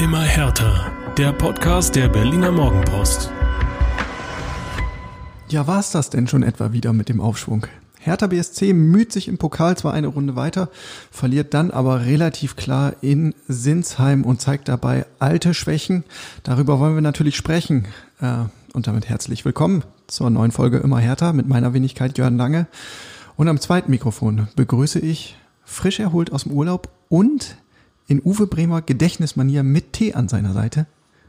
Immer härter. Der Podcast der Berliner Morgenpost. Ja, war es das denn schon etwa wieder mit dem Aufschwung? Hertha BSC müht sich im Pokal zwar eine Runde weiter, verliert dann aber relativ klar in Sinsheim und zeigt dabei alte Schwächen. Darüber wollen wir natürlich sprechen. Äh, und damit herzlich willkommen zur neuen Folge Immer Hertha mit meiner Wenigkeit Jörn Lange. Und am zweiten Mikrofon begrüße ich frisch erholt aus dem Urlaub und in Uwe Bremer Gedächtnismanier mit Tee an seiner Seite,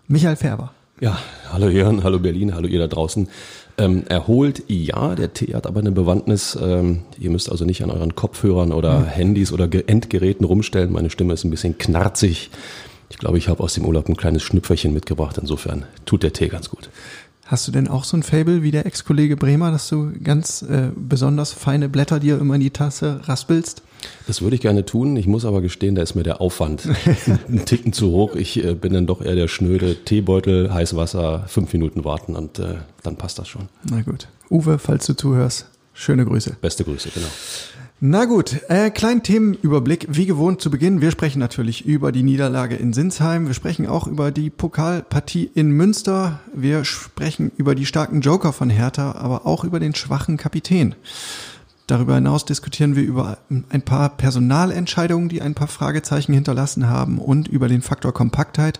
Michael Färber. Ja, hallo Jörn, hallo Berlin, hallo ihr da draußen. Ähm, erholt, ja, der Tee hat aber eine Bewandtnis. Ähm, ihr müsst also nicht an euren Kopfhörern oder mhm. Handys oder Endgeräten rumstellen. Meine Stimme ist ein bisschen knarzig. Ich glaube, ich habe aus dem Urlaub ein kleines Schnüpferchen mitgebracht. Insofern tut der Tee ganz gut. Hast du denn auch so ein Fable wie der Ex-Kollege Bremer, dass du ganz äh, besonders feine Blätter dir immer in die Tasse raspelst? Das würde ich gerne tun. Ich muss aber gestehen, da ist mir der Aufwand ein Ticken zu hoch. Ich äh, bin dann doch eher der schnöde Teebeutel, heiß Wasser, fünf Minuten warten und äh, dann passt das schon. Na gut. Uwe, falls du zuhörst, schöne Grüße. Beste Grüße, genau. Na gut, äh, kleinen Themenüberblick. Wie gewohnt zu Beginn. Wir sprechen natürlich über die Niederlage in Sinsheim. Wir sprechen auch über die Pokalpartie in Münster. Wir sprechen über die starken Joker von Hertha, aber auch über den schwachen Kapitän. Darüber hinaus diskutieren wir über ein paar Personalentscheidungen, die ein paar Fragezeichen hinterlassen haben und über den Faktor Kompaktheit.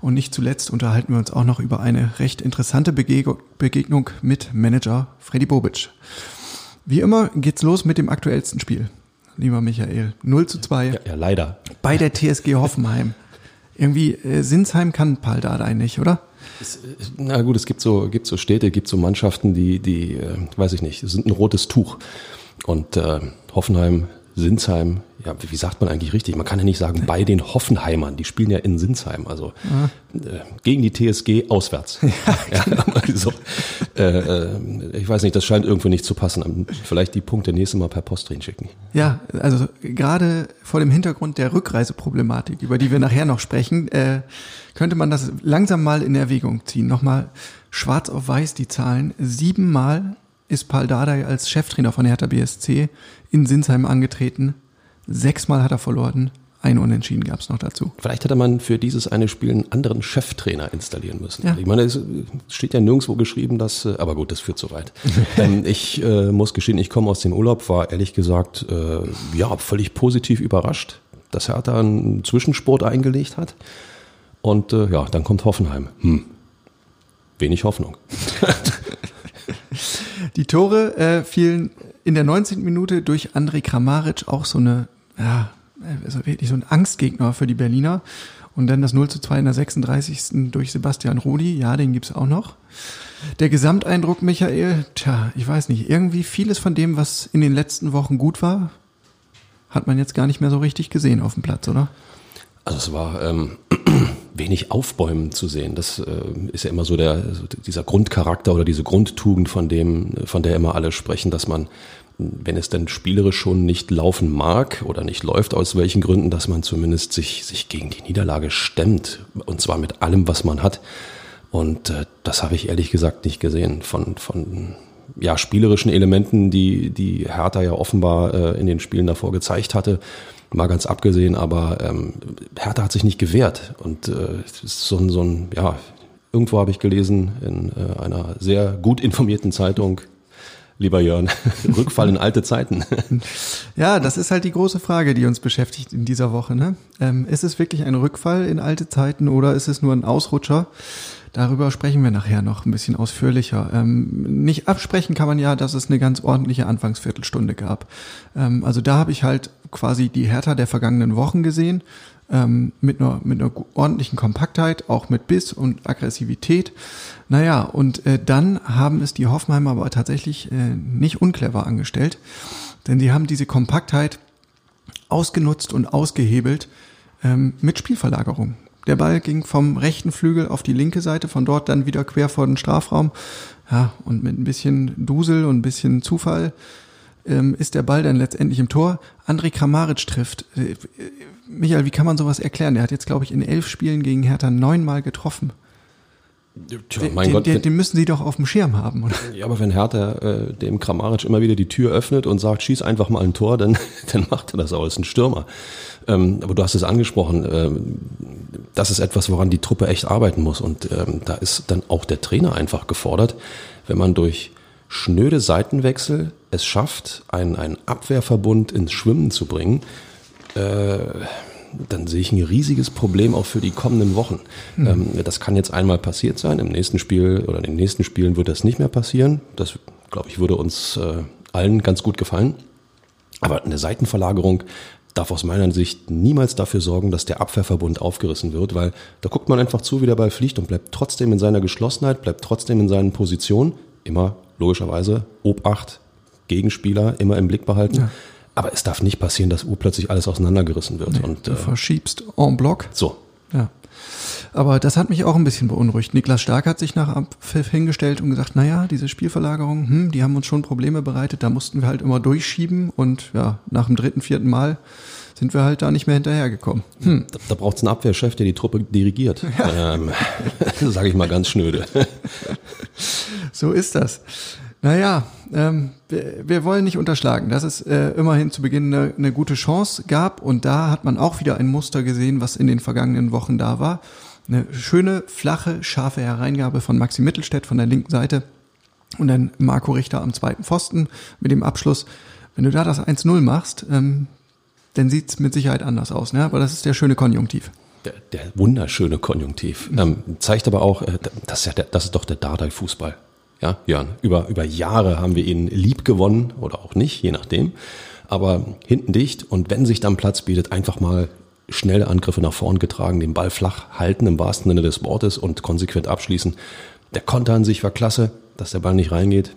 Und nicht zuletzt unterhalten wir uns auch noch über eine recht interessante Begegnung mit Manager Freddy Bobic. Wie immer geht's los mit dem aktuellsten Spiel. Lieber Michael, 0 zu 2. Ja, ja leider. Bei der TSG Hoffenheim. Irgendwie, äh, Sinsheim kann Paul Dardai nicht, oder? Es, na gut, es gibt so, gibt so Städte, gibt so Mannschaften, die, die, äh, weiß ich nicht, sind ein rotes Tuch. Und äh, Hoffenheim Sinsheim, ja, wie sagt man eigentlich richtig? Man kann ja nicht sagen bei den Hoffenheimern, die spielen ja in Sinsheim, also äh, gegen die TSG auswärts. Ja, genau. also, äh, äh, ich weiß nicht, das scheint irgendwie nicht zu passen. Vielleicht die Punkte nächstes Mal per Post drin schicken. Ja, also gerade vor dem Hintergrund der Rückreiseproblematik, über die wir nachher noch sprechen, äh, könnte man das langsam mal in Erwägung ziehen. Nochmal schwarz auf weiß die Zahlen. Siebenmal ist Paul Dardai als Cheftrainer von Hertha BSC in Sinsheim angetreten. Sechsmal hat er verloren. Ein Unentschieden gab es noch dazu. Vielleicht hätte man für dieses eine Spiel einen anderen Cheftrainer installieren müssen. Ja. Ich meine, es steht ja nirgendwo geschrieben, dass, äh, aber gut, das führt zu weit. ähm, ich äh, muss gestehen, ich komme aus dem Urlaub, war ehrlich gesagt, äh, ja, völlig positiv überrascht, dass Hertha einen Zwischensport eingelegt hat. Und äh, ja, dann kommt Hoffenheim. Hm. Wenig Hoffnung. Die Tore äh, fielen in der 19. Minute durch André Kramaric, auch so eine, ja, also wirklich so ein Angstgegner für die Berliner. Und dann das 0 zu 2 in der 36. durch Sebastian Rudi, ja, den gibt's auch noch. Der Gesamteindruck, Michael, tja, ich weiß nicht, irgendwie vieles von dem, was in den letzten Wochen gut war, hat man jetzt gar nicht mehr so richtig gesehen auf dem Platz, oder? Also es war ähm, wenig Aufbäumen zu sehen. Das äh, ist ja immer so der dieser Grundcharakter oder diese Grundtugend, von dem, von der immer alle sprechen, dass man, wenn es denn spielerisch schon nicht laufen mag oder nicht läuft, aus welchen Gründen, dass man zumindest sich, sich gegen die Niederlage stemmt. Und zwar mit allem, was man hat. Und äh, das habe ich ehrlich gesagt nicht gesehen. Von, von ja, spielerischen Elementen, die, die Hertha ja offenbar äh, in den Spielen davor gezeigt hatte. Mal ganz abgesehen, aber ähm, Hertha hat sich nicht gewehrt. Und äh, ist so ein, so ein, ja, irgendwo habe ich gelesen in äh, einer sehr gut informierten Zeitung, lieber Jörn, Rückfall in alte Zeiten. Ja, das ist halt die große Frage, die uns beschäftigt in dieser Woche. Ne? Ähm, ist es wirklich ein Rückfall in alte Zeiten oder ist es nur ein Ausrutscher? Darüber sprechen wir nachher noch ein bisschen ausführlicher. Ähm, nicht absprechen kann man ja, dass es eine ganz ordentliche Anfangsviertelstunde gab. Ähm, also da habe ich halt quasi die Hertha der vergangenen Wochen gesehen, ähm, mit, einer, mit einer ordentlichen Kompaktheit, auch mit Biss und Aggressivität. Naja, und äh, dann haben es die Hoffenheimer aber tatsächlich äh, nicht unclever angestellt, denn sie haben diese Kompaktheit ausgenutzt und ausgehebelt ähm, mit Spielverlagerung. Der Ball ging vom rechten Flügel auf die linke Seite, von dort dann wieder quer vor den Strafraum. Ja, und mit ein bisschen Dusel und ein bisschen Zufall ähm, ist der Ball dann letztendlich im Tor. André Kramaric trifft. Äh, Michael, wie kann man sowas erklären? Er hat jetzt, glaube ich, in elf Spielen gegen Hertha neunmal getroffen. Tja, mein den, Gott, den, den, müssen sie doch auf dem Schirm haben, oder? Ja, aber wenn Hertha äh, dem Kramaric immer wieder die Tür öffnet und sagt, schieß einfach mal ein Tor, dann, dann macht er das auch, ist ein Stürmer. Ähm, aber du hast es angesprochen, ähm, das ist etwas, woran die Truppe echt arbeiten muss. Und ähm, da ist dann auch der Trainer einfach gefordert, wenn man durch schnöde Seitenwechsel es schafft, einen, einen Abwehrverbund ins Schwimmen zu bringen, äh, dann sehe ich ein riesiges Problem auch für die kommenden Wochen. Mhm. Ähm, das kann jetzt einmal passiert sein. Im nächsten Spiel oder in den nächsten Spielen wird das nicht mehr passieren. Das, glaube ich, würde uns äh, allen ganz gut gefallen. Aber eine Seitenverlagerung darf aus meiner Sicht niemals dafür sorgen, dass der Abwehrverbund aufgerissen wird, weil da guckt man einfach zu, wie der Ball fliegt und bleibt trotzdem in seiner Geschlossenheit, bleibt trotzdem in seinen Positionen. Immer logischerweise Obacht, Gegenspieler immer im Blick behalten. Ja. Aber es darf nicht passieren, dass urplötzlich alles auseinandergerissen wird. Nee, und, du äh, verschiebst en bloc. So. Ja. Aber das hat mich auch ein bisschen beunruhigt. Niklas Stark hat sich nach Abpfiff hingestellt und gesagt, naja, diese Spielverlagerung, hm, die haben uns schon Probleme bereitet, da mussten wir halt immer durchschieben und ja, nach dem dritten, vierten Mal sind wir halt da nicht mehr hinterhergekommen. Hm. Da, da braucht es einen Abwehrchef, der die Truppe dirigiert. Ja. Ähm, Sage ich mal ganz schnöde. so ist das. Naja, ähm, wir, wir wollen nicht unterschlagen, dass es äh, immerhin zu Beginn eine, eine gute Chance gab und da hat man auch wieder ein Muster gesehen, was in den vergangenen Wochen da war. Eine schöne, flache, scharfe Hereingabe von Maxi Mittelstädt von der linken Seite und dann Marco Richter am zweiten Pfosten mit dem Abschluss. Wenn du da das 1-0 machst, ähm, dann sieht's mit Sicherheit anders aus. Ne? Aber das ist der schöne Konjunktiv. Der, der wunderschöne Konjunktiv. Ähm, zeigt aber auch, äh, das, ist ja der, das ist doch der Dardai-Fußball. Ja, Jörn, über, über Jahre haben wir ihn lieb gewonnen oder auch nicht, je nachdem. Aber hinten dicht und wenn sich dann Platz bietet, einfach mal schnelle Angriffe nach vorn getragen, den Ball flach halten im wahrsten Sinne des Wortes und konsequent abschließen. Der Konter an sich war klasse, dass der Ball nicht reingeht.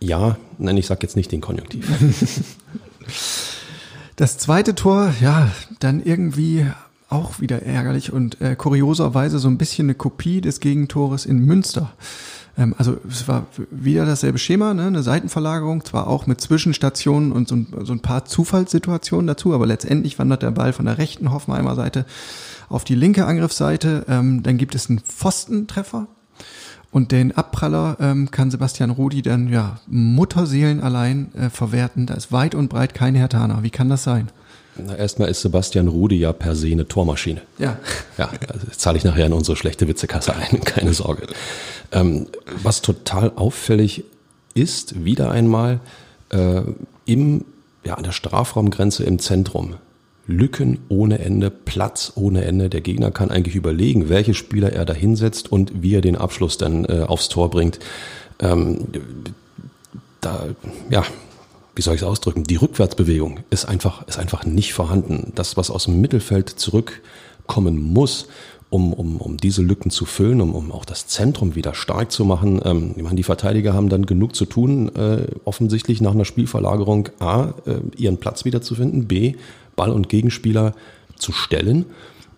Ja, nein, ich sag jetzt nicht den Konjunktiv. Das zweite Tor, ja, dann irgendwie auch wieder ärgerlich und äh, kurioserweise so ein bisschen eine Kopie des Gegentores in Münster. Ähm, also es war wieder dasselbe Schema, ne? eine Seitenverlagerung, zwar auch mit Zwischenstationen und so ein, so ein paar Zufallssituationen dazu, aber letztendlich wandert der Ball von der rechten Hoffenheimer Seite auf die linke Angriffsseite. Ähm, dann gibt es einen Pfostentreffer. Und den Abpraller ähm, kann Sebastian Rudi dann ja Mutterseelen allein äh, verwerten. Da ist weit und breit kein Hertaner. Wie kann das sein? Na, erstmal ist Sebastian Rudi ja per se eine Tormaschine. Ja. Ja, also zahle ich nachher in unsere schlechte Witzekasse ein, keine Sorge. Ähm, was total auffällig ist, wieder einmal äh, im, ja, an der Strafraumgrenze im Zentrum. Lücken ohne Ende, Platz ohne Ende. Der Gegner kann eigentlich überlegen, welche Spieler er da hinsetzt und wie er den Abschluss dann äh, aufs Tor bringt. Ähm, da, ja, wie soll ich es ausdrücken? Die Rückwärtsbewegung ist einfach, ist einfach nicht vorhanden. Das, was aus dem Mittelfeld zurückkommen muss, um, um, um diese Lücken zu füllen, um, um auch das Zentrum wieder stark zu machen. Ähm, ich meine, die Verteidiger haben dann genug zu tun, äh, offensichtlich nach einer Spielverlagerung A, äh, ihren Platz wiederzufinden, B, Ball und Gegenspieler zu stellen.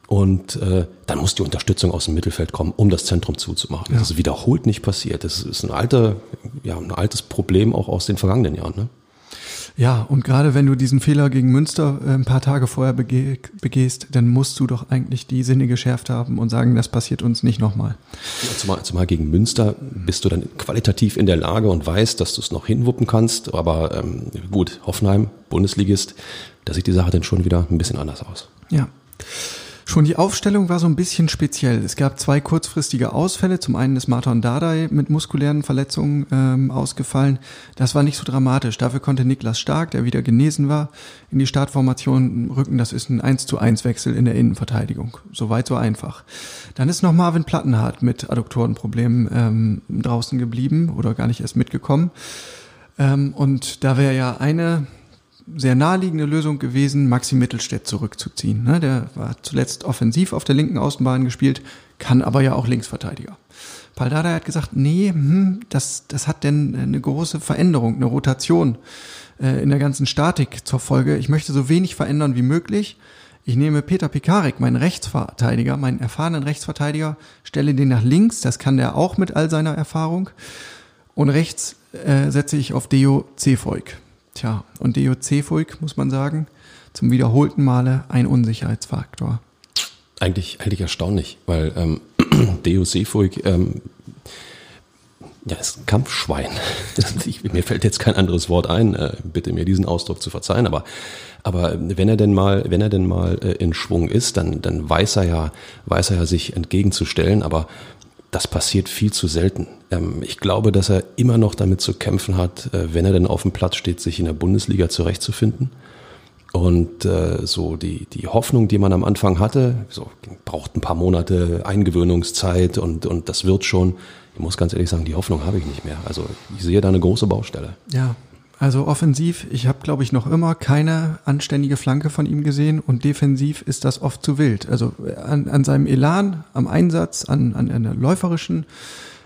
Und äh, dann muss die Unterstützung aus dem Mittelfeld kommen, um das Zentrum zuzumachen. Ja. Das ist wiederholt nicht passiert. Das ist ein alter, ja, ein altes Problem auch aus den vergangenen Jahren. Ne? Ja, und gerade wenn du diesen Fehler gegen Münster äh, ein paar Tage vorher bege begehst, dann musst du doch eigentlich die Sinne geschärft haben und sagen, das passiert uns nicht nochmal. Ja, zumal, zumal gegen Münster bist du dann qualitativ in der Lage und weißt, dass du es noch hinwuppen kannst. Aber ähm, gut, Hoffenheim, Bundesligist, da sieht die Sache dann schon wieder ein bisschen anders aus. Ja. Schon die Aufstellung war so ein bisschen speziell. Es gab zwei kurzfristige Ausfälle. Zum einen ist Martin Dardai mit muskulären Verletzungen ähm, ausgefallen. Das war nicht so dramatisch. Dafür konnte Niklas Stark, der wieder genesen war, in die Startformation rücken. Das ist ein 1 zu 1 Wechsel in der Innenverteidigung. Soweit so einfach. Dann ist noch Marvin Plattenhardt mit Adduktorenproblemen ähm, draußen geblieben oder gar nicht erst mitgekommen. Ähm, und da wäre ja eine sehr naheliegende Lösung gewesen, Maxi Mittelstädt zurückzuziehen. Ne? Der war zuletzt offensiv auf der linken Außenbahn gespielt, kann aber ja auch Linksverteidiger. Paldada hat gesagt, nee, hm, das, das hat denn eine große Veränderung, eine Rotation äh, in der ganzen Statik zur Folge. Ich möchte so wenig verändern wie möglich. Ich nehme Peter Pikarik, meinen Rechtsverteidiger, meinen erfahrenen Rechtsverteidiger, stelle den nach links, das kann der auch mit all seiner Erfahrung. Und rechts äh, setze ich auf Deo Cefoik. Tja, und DOC-Fulg, muss man sagen, zum wiederholten Male ein Unsicherheitsfaktor. Eigentlich, eigentlich erstaunlich, weil ähm, Seefuig, ähm, ja, ist ein Kampfschwein. Ich, mir fällt jetzt kein anderes Wort ein, äh, bitte mir diesen Ausdruck zu verzeihen, aber aber wenn er denn mal, wenn er denn mal äh, in Schwung ist, dann dann weiß er ja, weiß er ja sich entgegenzustellen, aber das passiert viel zu selten. Ähm, ich glaube, dass er immer noch damit zu kämpfen hat, äh, wenn er denn auf dem Platz steht, sich in der Bundesliga zurechtzufinden. Und äh, so die, die Hoffnung, die man am Anfang hatte, so braucht ein paar Monate Eingewöhnungszeit und, und das wird schon. Ich muss ganz ehrlich sagen, die Hoffnung habe ich nicht mehr. Also ich sehe da eine große Baustelle. Ja, also offensiv, ich habe, glaube ich, noch immer keine anständige Flanke von ihm gesehen und defensiv ist das oft zu wild. Also an, an seinem Elan, am Einsatz, an, an einer läuferischen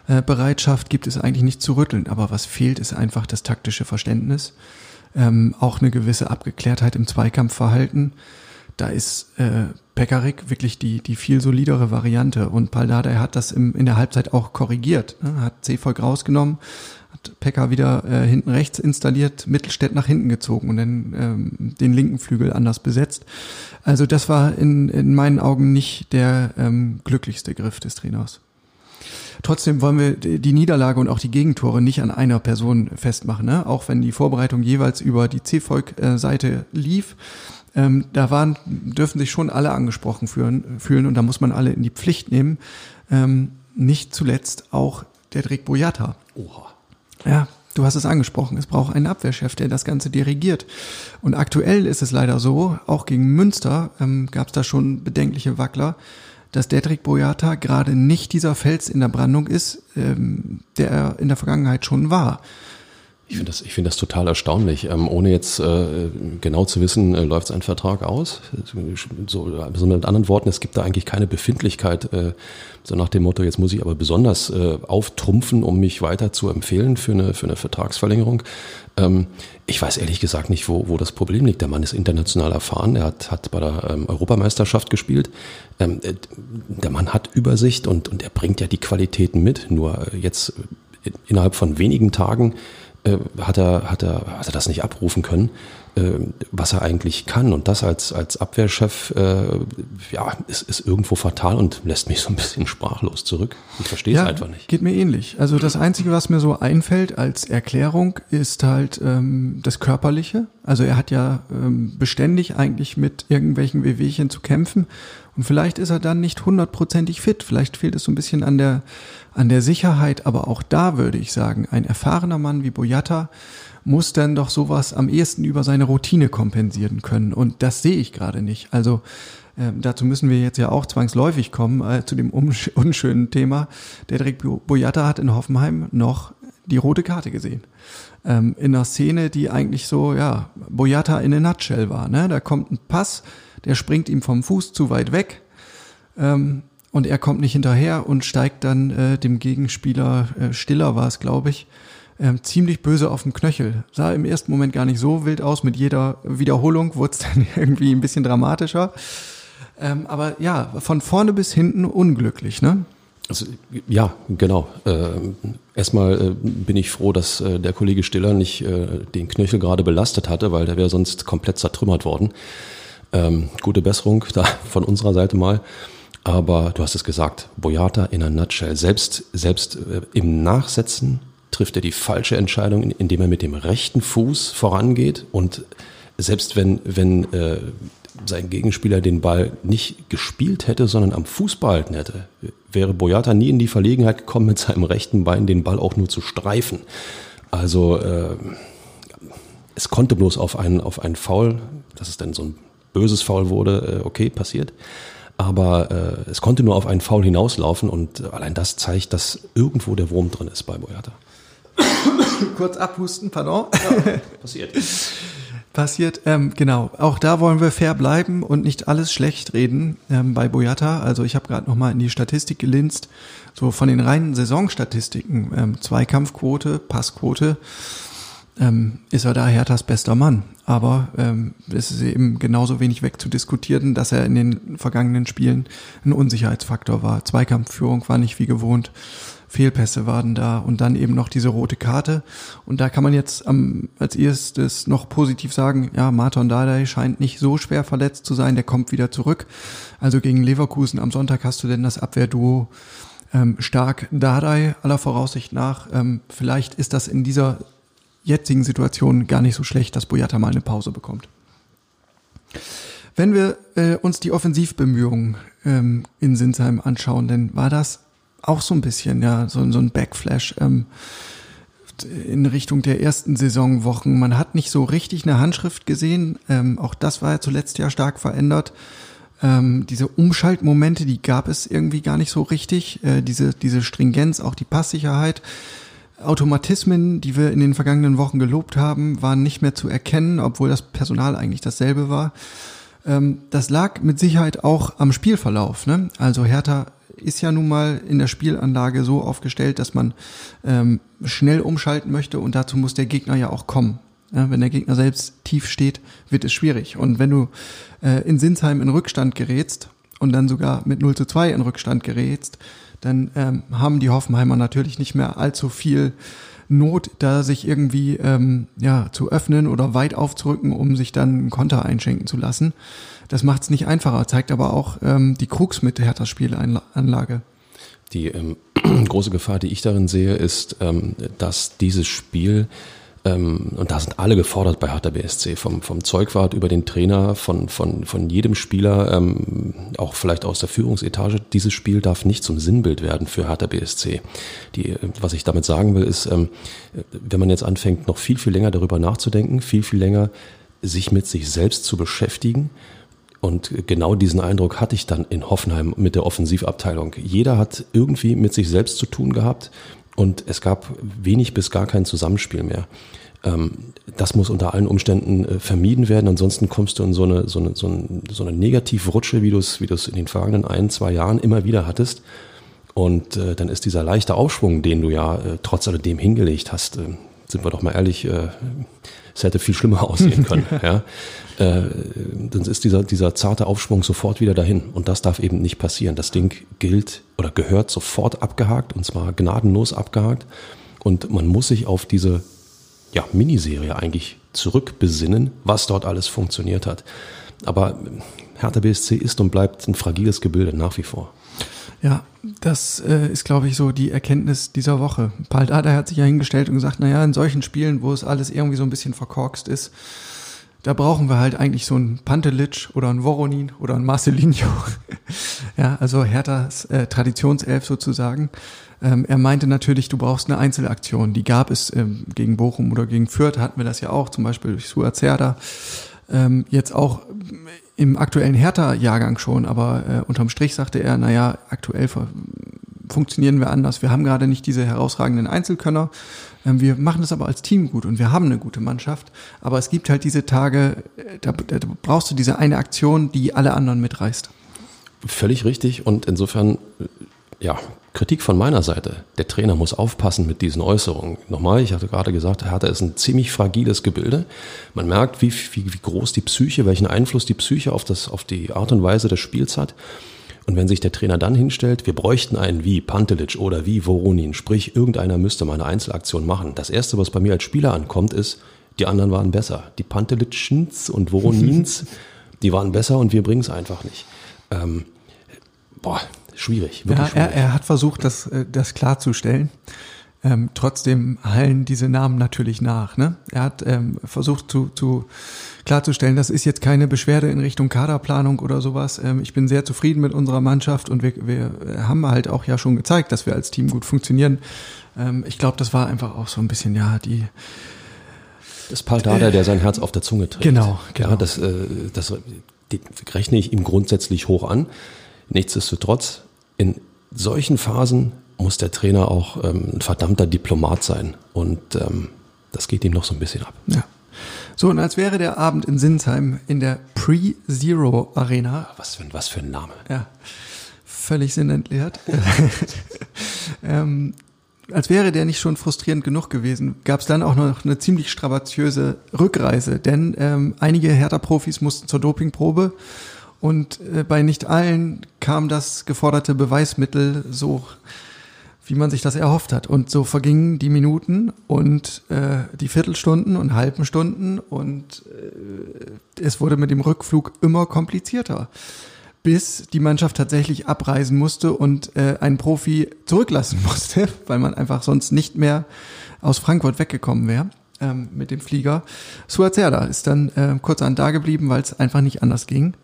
äh, Bereitschaft gibt es eigentlich nicht zu rütteln. Aber was fehlt, ist einfach das taktische Verständnis ähm, auch eine gewisse Abgeklärtheit im Zweikampfverhalten. Da ist äh, Pekarik wirklich die, die viel solidere Variante. Und Paldada hat das im, in der Halbzeit auch korrigiert. Ne? Hat C-Volk rausgenommen, Pekka wieder äh, hinten rechts installiert, Mittelstädt nach hinten gezogen und dann ähm, den linken Flügel anders besetzt. Also das war in, in meinen Augen nicht der ähm, glücklichste Griff des Trainers. Trotzdem wollen wir die Niederlage und auch die Gegentore nicht an einer Person festmachen, ne? auch wenn die Vorbereitung jeweils über die C-Volk-Seite lief. Ähm, da waren, dürfen sich schon alle angesprochen fühlen, fühlen und da muss man alle in die Pflicht nehmen. Ähm, nicht zuletzt auch der Drake Boyata. Oha. Ja, du hast es angesprochen. Es braucht einen Abwehrchef, der das Ganze dirigiert. Und aktuell ist es leider so, auch gegen Münster ähm, gab es da schon bedenkliche Wackler dass Dedrick Boyata gerade nicht dieser Fels in der Brandung ist, ähm, der er in der Vergangenheit schon war. Ich finde das, ich finde das total erstaunlich. Ähm, ohne jetzt äh, genau zu wissen, äh, läuft sein Vertrag aus. So, also mit anderen Worten, es gibt da eigentlich keine Befindlichkeit, äh, so nach dem Motto, jetzt muss ich aber besonders äh, auftrumpfen, um mich weiter zu empfehlen für eine, für eine Vertragsverlängerung. Ähm, ich weiß ehrlich gesagt nicht, wo, wo das Problem liegt. Der Mann ist international erfahren, er hat, hat bei der ähm, Europameisterschaft gespielt. Ähm, äh, der Mann hat Übersicht und, und er bringt ja die Qualitäten mit. Nur äh, jetzt äh, innerhalb von wenigen Tagen äh, hat, er, hat, er, hat er das nicht abrufen können, was er eigentlich kann. Und das als, als Abwehrchef äh, ja, ist, ist irgendwo fatal und lässt mich so ein bisschen sprachlos zurück. Ich verstehe es ja, einfach nicht. Geht mir ähnlich. Also das Einzige, was mir so einfällt als Erklärung, ist halt ähm, das Körperliche. Also er hat ja ähm, beständig eigentlich mit irgendwelchen Wehwehchen zu kämpfen. Und vielleicht ist er dann nicht hundertprozentig fit. Vielleicht fehlt es so ein bisschen an der an der Sicherheit, aber auch da würde ich sagen, ein erfahrener Mann wie Boyata muss dann doch sowas am ehesten über seine Routine kompensieren können. Und das sehe ich gerade nicht. Also äh, dazu müssen wir jetzt ja auch zwangsläufig kommen äh, zu dem unschönen Thema. Der Derek Boyata hat in Hoffenheim noch die rote Karte gesehen. Ähm, in einer Szene, die eigentlich so, ja, Boyata in a nutshell war. Ne? Da kommt ein Pass, der springt ihm vom Fuß zu weit weg. Ähm, und er kommt nicht hinterher und steigt dann äh, dem Gegenspieler, äh, Stiller war es, glaube ich, äh, ziemlich böse auf den Knöchel. Sah im ersten Moment gar nicht so wild aus, mit jeder Wiederholung wurde es dann irgendwie ein bisschen dramatischer. Ähm, aber ja, von vorne bis hinten unglücklich, ne? Also, ja, genau. Äh, erstmal äh, bin ich froh, dass äh, der Kollege Stiller nicht äh, den Knöchel gerade belastet hatte, weil der wäre sonst komplett zertrümmert worden. Ähm, gute Besserung da von unserer Seite mal. Aber du hast es gesagt, Boyata in a nutshell. Selbst, selbst äh, im Nachsetzen trifft er die falsche Entscheidung, indem er mit dem rechten Fuß vorangeht. Und selbst wenn, wenn äh, sein Gegenspieler den Ball nicht gespielt hätte, sondern am Fuß behalten hätte, wäre Boyata nie in die Verlegenheit gekommen, mit seinem rechten Bein den Ball auch nur zu streifen. Also äh, es konnte bloß auf einen, auf einen Foul, dass es dann so ein böses Foul wurde, äh, okay, passiert. Aber äh, es konnte nur auf einen Foul hinauslaufen und allein das zeigt, dass irgendwo der Wurm drin ist bei Boyata. Kurz abhusten, pardon. Ja, passiert. passiert, ähm, genau. Auch da wollen wir fair bleiben und nicht alles schlecht reden ähm, bei Boyata. Also ich habe gerade noch mal in die Statistik gelinst, so von den reinen Saisonstatistiken, ähm, Zweikampfquote, Passquote, ähm, ist er da Herthas bester Mann. Aber ähm, es ist eben genauso wenig wegzudiskutieren, dass er in den vergangenen Spielen ein Unsicherheitsfaktor war. Zweikampfführung war nicht wie gewohnt. Fehlpässe waren da und dann eben noch diese rote Karte. Und da kann man jetzt am, als erstes noch positiv sagen, ja, Martin Dardai scheint nicht so schwer verletzt zu sein, der kommt wieder zurück. Also gegen Leverkusen am Sonntag hast du denn das Abwehrduo ähm, stark Dardai aller Voraussicht nach. Ähm, vielleicht ist das in dieser jetzigen Situation gar nicht so schlecht, dass Boyata mal eine Pause bekommt. Wenn wir äh, uns die Offensivbemühungen ähm, in Sinsheim anschauen, dann war das auch so ein bisschen, ja, so, so ein Backflash ähm, in Richtung der ersten Saisonwochen. Man hat nicht so richtig eine Handschrift gesehen. Ähm, auch das war ja zuletzt ja stark verändert. Ähm, diese Umschaltmomente, die gab es irgendwie gar nicht so richtig. Äh, diese, diese Stringenz, auch die Passsicherheit. Automatismen, die wir in den vergangenen Wochen gelobt haben, waren nicht mehr zu erkennen, obwohl das Personal eigentlich dasselbe war. Ähm, das lag mit Sicherheit auch am Spielverlauf. Ne? Also Hertha ist ja nun mal in der Spielanlage so aufgestellt, dass man ähm, schnell umschalten möchte und dazu muss der Gegner ja auch kommen. Ja, wenn der Gegner selbst tief steht, wird es schwierig. Und wenn du äh, in Sinsheim in Rückstand gerätst und dann sogar mit 0 zu 2 in Rückstand gerätst, dann ähm, haben die Hoffenheimer natürlich nicht mehr allzu viel Not, da sich irgendwie ähm, ja zu öffnen oder weit aufzurücken, um sich dann einen Konter einschenken zu lassen. Das macht es nicht einfacher, zeigt aber auch ähm, die Krux mit der Hertha Spielanlage. Die ähm, große Gefahr, die ich darin sehe, ist, ähm, dass dieses Spiel ähm, und da sind alle gefordert bei Hertha BSC, vom, vom Zeugwart über den Trainer, von, von, von jedem Spieler, ähm, auch vielleicht aus der Führungsetage. Dieses Spiel darf nicht zum Sinnbild werden für Hertha BSC. Die, was ich damit sagen will, ist, ähm, wenn man jetzt anfängt, noch viel, viel länger darüber nachzudenken, viel, viel länger sich mit sich selbst zu beschäftigen, und genau diesen Eindruck hatte ich dann in Hoffenheim mit der Offensivabteilung. Jeder hat irgendwie mit sich selbst zu tun gehabt und es gab wenig bis gar kein Zusammenspiel mehr. Ähm, das muss unter allen Umständen äh, vermieden werden, ansonsten kommst du in so eine, so eine, so eine, so eine Negativrutsche, wie du es wie du es in den vergangenen ein, zwei Jahren immer wieder hattest. Und äh, dann ist dieser leichte Aufschwung, den du ja äh, trotz alledem hingelegt hast, sind wir doch mal ehrlich, es hätte viel schlimmer aussehen können. ja. Äh, dann ist dieser, dieser zarte Aufschwung sofort wieder dahin. Und das darf eben nicht passieren. Das Ding gilt oder gehört sofort abgehakt und zwar gnadenlos abgehakt. Und man muss sich auf diese ja, Miniserie eigentlich zurückbesinnen, was dort alles funktioniert hat. Aber Hertha BSC ist und bleibt ein fragiles Gebilde nach wie vor. Ja, das äh, ist, glaube ich, so die Erkenntnis dieser Woche. Paul Dada hat sich ja hingestellt und gesagt, naja, in solchen Spielen, wo es alles irgendwie so ein bisschen verkorkst ist, da brauchen wir halt eigentlich so einen Pantelic oder einen Voronin oder einen Marcelinho. ja, also Herthas äh, Traditionself sozusagen. Ähm, er meinte natürlich, du brauchst eine Einzelaktion. Die gab es ähm, gegen Bochum oder gegen Fürth, hatten wir das ja auch, zum Beispiel durch Suazerda. Ähm, jetzt auch im aktuellen Hertha-Jahrgang schon, aber äh, unterm Strich sagte er, naja, aktuell funktionieren wir anders. Wir haben gerade nicht diese herausragenden Einzelkönner. Ähm, wir machen das aber als Team gut und wir haben eine gute Mannschaft. Aber es gibt halt diese Tage, äh, da, da brauchst du diese eine Aktion, die alle anderen mitreißt. Völlig richtig und insofern ja, Kritik von meiner Seite. Der Trainer muss aufpassen mit diesen Äußerungen. Nochmal, ich hatte gerade gesagt, Hertha ist ein ziemlich fragiles Gebilde. Man merkt, wie, wie, wie groß die Psyche, welchen Einfluss die Psyche auf, das, auf die Art und Weise des Spiels hat. Und wenn sich der Trainer dann hinstellt, wir bräuchten einen wie Pantelic oder wie Voronin, sprich irgendeiner müsste mal eine Einzelaktion machen. Das erste, was bei mir als Spieler ankommt, ist, die anderen waren besser. Die Pantelicens und Voronins, die waren besser und wir bringen es einfach nicht. Ähm, boah, schwierig. Ja, schwierig. Er, er hat versucht, das, äh, das klarzustellen. Ähm, trotzdem hallen diese Namen natürlich nach. Ne? Er hat ähm, versucht zu, zu klarzustellen, das ist jetzt keine Beschwerde in Richtung Kaderplanung oder sowas. Ähm, ich bin sehr zufrieden mit unserer Mannschaft und wir, wir haben halt auch ja schon gezeigt, dass wir als Team gut funktionieren. Ähm, ich glaube, das war einfach auch so ein bisschen, ja, die das Paldada, der sein Herz auf der Zunge trägt. Genau, genau. Ja, das, äh, das rechne ich ihm grundsätzlich hoch an. Nichtsdestotrotz, in solchen Phasen muss der Trainer auch ähm, ein verdammter Diplomat sein. Und ähm, das geht ihm noch so ein bisschen ab. Ja. So, und als wäre der Abend in Sinsheim in der Pre-Zero Arena. Was für, was für ein Name. Ja. Völlig sinnentleert. ähm, als wäre der nicht schon frustrierend genug gewesen, gab es dann auch noch eine ziemlich strapaziöse Rückreise, denn ähm, einige Hertha-Profis mussten zur Dopingprobe und äh, bei nicht allen kam das geforderte Beweismittel so wie man sich das erhofft hat. Und so vergingen die Minuten und äh, die Viertelstunden und halben Stunden und äh, es wurde mit dem Rückflug immer komplizierter, bis die Mannschaft tatsächlich abreisen musste und äh, einen Profi zurücklassen musste, weil man einfach sonst nicht mehr aus Frankfurt weggekommen wäre ähm, mit dem Flieger. Suazerda ist dann äh, kurz an da geblieben, weil es einfach nicht anders ging.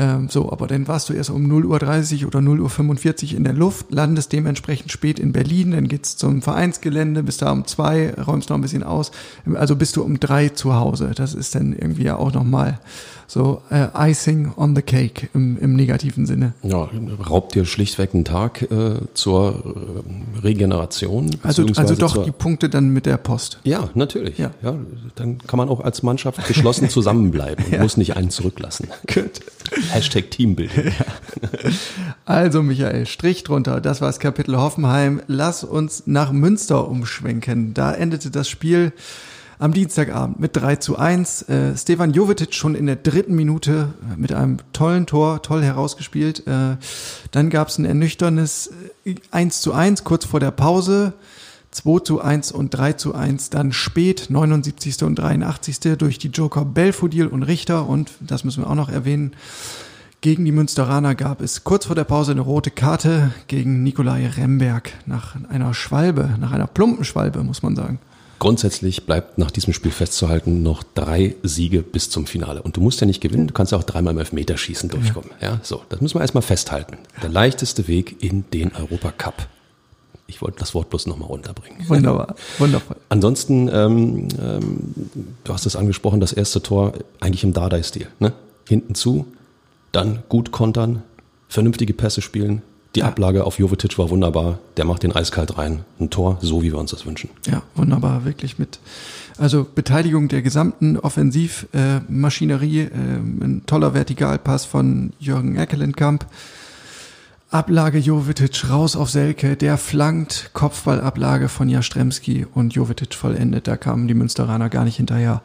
Ähm, so, aber dann warst du erst um 0.30 Uhr oder 0.45 Uhr in der Luft, landest dementsprechend spät in Berlin, dann geht's zum Vereinsgelände, bist da um zwei, räumst noch ein bisschen aus, also bist du um drei zu Hause. Das ist dann irgendwie ja auch nochmal so äh, Icing on the Cake im, im negativen Sinne. Ja, raubt dir schlichtweg einen Tag äh, zur äh, Regeneration. Also, also doch die Punkte dann mit der Post. Ja, natürlich. Ja. ja. dann kann man auch als Mannschaft geschlossen zusammenbleiben und ja. muss nicht einen zurücklassen. Gut. Hashtag Teambuilding. Ja. Also Michael, Strich drunter. Das war das Kapitel Hoffenheim. Lass uns nach Münster umschwenken. Da endete das Spiel am Dienstagabend mit 3 zu 1. Äh, Stefan Jovetic schon in der dritten Minute äh, mit einem tollen Tor, toll herausgespielt. Äh, dann gab es ein ernüchterndes 1 äh, zu 1 kurz vor der Pause. 2 zu 1 und 3 zu 1 dann spät, 79. und 83. durch die Joker Belfodil und Richter und das müssen wir auch noch erwähnen. Gegen die Münsteraner gab es kurz vor der Pause eine rote Karte gegen Nikolai Remberg nach einer Schwalbe, nach einer plumpen Schwalbe, muss man sagen. Grundsätzlich bleibt nach diesem Spiel festzuhalten noch drei Siege bis zum Finale. Und du musst ja nicht gewinnen, du kannst ja auch dreimal im Elfmeterschießen durchkommen. Ja, so, das müssen wir erstmal festhalten. Der leichteste Weg in den Europacup. Ich wollte das Wort bloß nochmal runterbringen. Wunderbar, wundervoll. Ansonsten, ähm, ähm, du hast es angesprochen, das erste Tor eigentlich im Dardai-Stil. Ne? Hinten zu, dann gut kontern, vernünftige Pässe spielen, die Ablage auf Jovetic war wunderbar. Der macht den eiskalt rein. Ein Tor, so wie wir uns das wünschen. Ja, wunderbar, wirklich mit. Also Beteiligung der gesamten Offensivmaschinerie, äh, äh, ein toller Vertikalpass von Jürgen Eckelenkamp. Ablage Jovetic raus auf Selke, der flankt, Kopfballablage von Jastremski und Jovetic vollendet. Da kamen die Münsteraner gar nicht hinterher.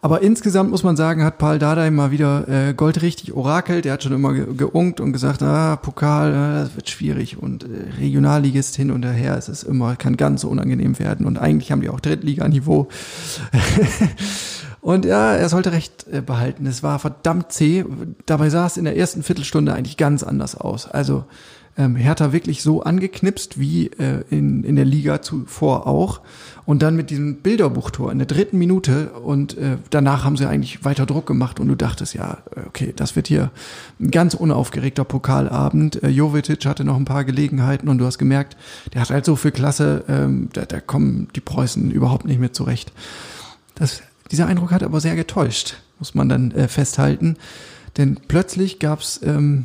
Aber insgesamt muss man sagen, hat Paul Dardai mal wieder äh, goldrichtig orakelt. Der hat schon immer ge geunkt und gesagt, ah, Pokal, äh, das wird schwierig und äh, Regionalligist hin und her, es ist immer, kann ganz unangenehm werden. Und eigentlich haben die auch Drittliganiveau. Und ja, er sollte recht äh, behalten. Es war verdammt zäh. Dabei sah es in der ersten Viertelstunde eigentlich ganz anders aus. Also ähm, Hertha wirklich so angeknipst wie äh, in, in der Liga zuvor auch. Und dann mit diesem Bilderbuchtor in der dritten Minute und äh, danach haben sie eigentlich weiter Druck gemacht und du dachtest, ja, okay, das wird hier ein ganz unaufgeregter Pokalabend. Äh, Jovetic hatte noch ein paar Gelegenheiten und du hast gemerkt, der hat halt so viel Klasse, ähm, da, da kommen die Preußen überhaupt nicht mehr zurecht. Das, dieser Eindruck hat aber sehr getäuscht, muss man dann äh, festhalten. Denn plötzlich gab's ähm,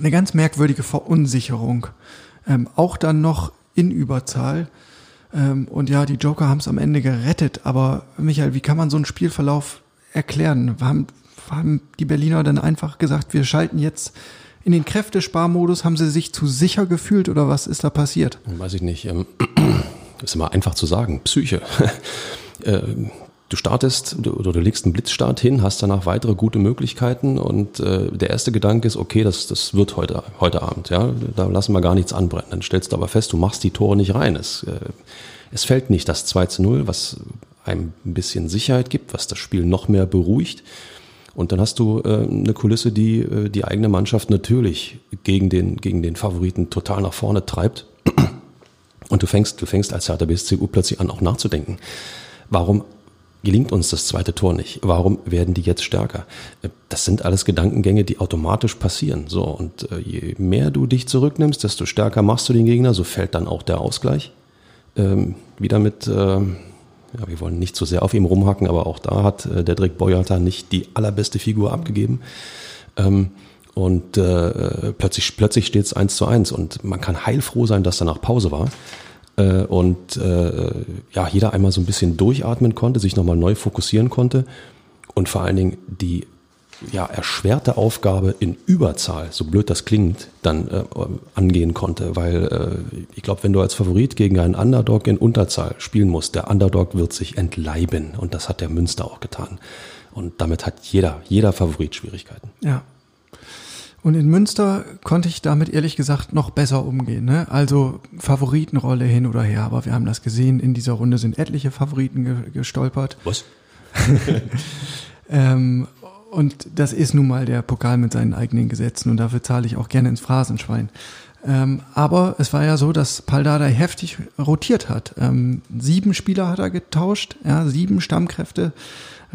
eine ganz merkwürdige Verunsicherung. Ähm, auch dann noch in Überzahl. Ähm, und ja, die Joker haben es am Ende gerettet. Aber Michael, wie kann man so einen Spielverlauf erklären? Haben, haben die Berliner dann einfach gesagt, wir schalten jetzt in den Kräftesparmodus? Haben sie sich zu sicher gefühlt oder was ist da passiert? Weiß ich nicht. Ähm, ist immer einfach zu sagen. Psyche. Du startest oder du legst einen Blitzstart hin, hast danach weitere gute Möglichkeiten und äh, der erste Gedanke ist, okay, das, das wird heute, heute Abend, ja, da lassen wir gar nichts anbrennen. Dann stellst du aber fest, du machst die Tore nicht rein. Es, äh, es fällt nicht das 2 zu 0, was einem ein bisschen Sicherheit gibt, was das Spiel noch mehr beruhigt. Und dann hast du äh, eine Kulisse, die äh, die eigene Mannschaft natürlich gegen den, gegen den Favoriten total nach vorne treibt. Und du fängst, du fängst als Hertha BSC plötzlich an, auch nachzudenken. Warum gelingt uns das zweite Tor nicht? Warum werden die jetzt stärker? Das sind alles Gedankengänge, die automatisch passieren. So, und äh, je mehr du dich zurücknimmst, desto stärker machst du den Gegner, so fällt dann auch der Ausgleich. Ähm, wieder mit, äh, ja, wir wollen nicht zu so sehr auf ihm rumhacken, aber auch da hat äh, der Drick Boyata nicht die allerbeste Figur abgegeben. Ähm, und äh, plötzlich, plötzlich steht es eins zu eins und man kann heilfroh sein, dass danach Pause war äh, und äh, ja, jeder einmal so ein bisschen durchatmen konnte, sich nochmal neu fokussieren konnte und vor allen Dingen die ja, erschwerte Aufgabe in Überzahl, so blöd das klingt, dann äh, angehen konnte. Weil äh, ich glaube, wenn du als Favorit gegen einen Underdog in Unterzahl spielen musst, der Underdog wird sich entleiben. Und das hat der Münster auch getan. Und damit hat jeder, jeder Favorit Schwierigkeiten. Ja. Und in Münster konnte ich damit ehrlich gesagt noch besser umgehen. Ne? Also Favoritenrolle hin oder her, aber wir haben das gesehen. In dieser Runde sind etliche Favoriten ge gestolpert. Was? ähm, und das ist nun mal der Pokal mit seinen eigenen Gesetzen und dafür zahle ich auch gerne ins Phrasenschwein. Ähm, aber es war ja so, dass Paldada heftig rotiert hat. Ähm, sieben Spieler hat er getauscht, ja, sieben Stammkräfte